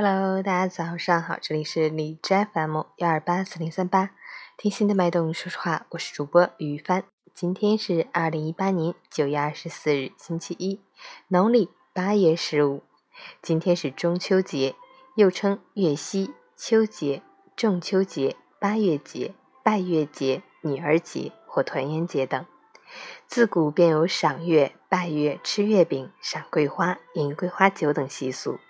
Hello，大家早上好，这里是李斋 FM 幺二八四零三八，听心的脉动说说话，我是主播于帆。今天是二零一八年九月二十四日，星期一，农历八月十五。今天是中秋节，又称月夕、秋节、中秋节、八月节、拜月节、女儿节或团圆节等。自古便有赏月、拜月、吃月饼、赏桂花、饮桂花酒等习俗。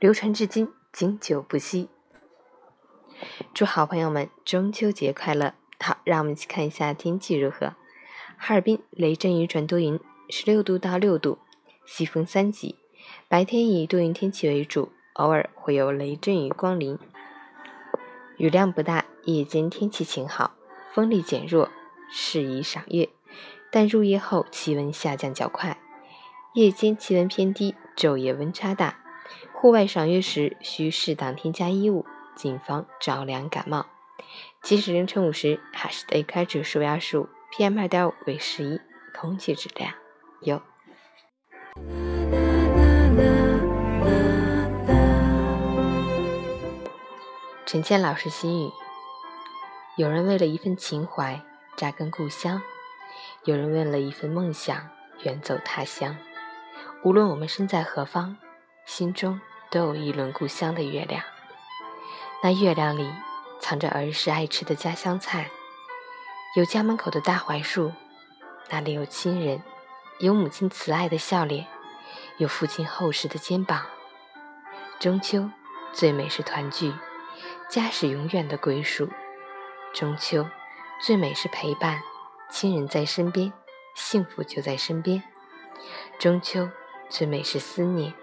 流传至今，经久不息。祝好朋友们中秋节快乐！好，让我们一起看一下天气如何。哈尔滨雷阵雨转多云，十六度到六度，西风三级。白天以多云天气为主，偶尔会有雷阵雨光临，雨量不大。夜间天气晴好，风力减弱，适宜赏月。但入夜后气温下降较快，夜间气温偏低，昼夜温差大。户外赏月时需适当添加衣物，谨防着凉感冒。即使凌晨五时，还是 AQI 指数压数 PM 二点五为十一，空气质量优。陈倩老师心语：有人为了一份情怀扎根故乡，有人为了一份梦想远走他乡。无论我们身在何方。心中都有一轮故乡的月亮，那月亮里藏着儿时爱吃的家乡菜，有家门口的大槐树，那里有亲人，有母亲慈爱的笑脸，有父亲厚实的肩膀。中秋最美是团聚，家是永远的归属。中秋最美是陪伴，亲人在身边，幸福就在身边。中秋最美是思念。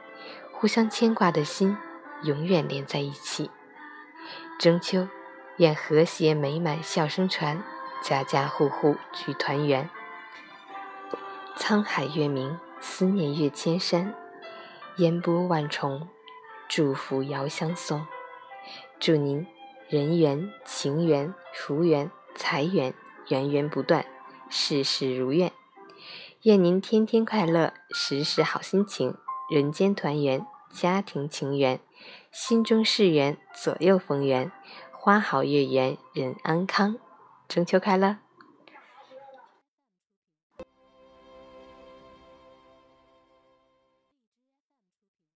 互相牵挂的心，永远连在一起。中秋，愿和谐美满笑声传，家家户户聚团圆。沧海月明，思念越千山，烟波万重，祝福遥相送。祝您人缘、情缘、福缘、财源源源不断，事事如愿。愿您天天快乐，时时好心情。人间团圆，家庭情缘，心中事缘，左右逢源，花好月圆，人安康。中秋快乐！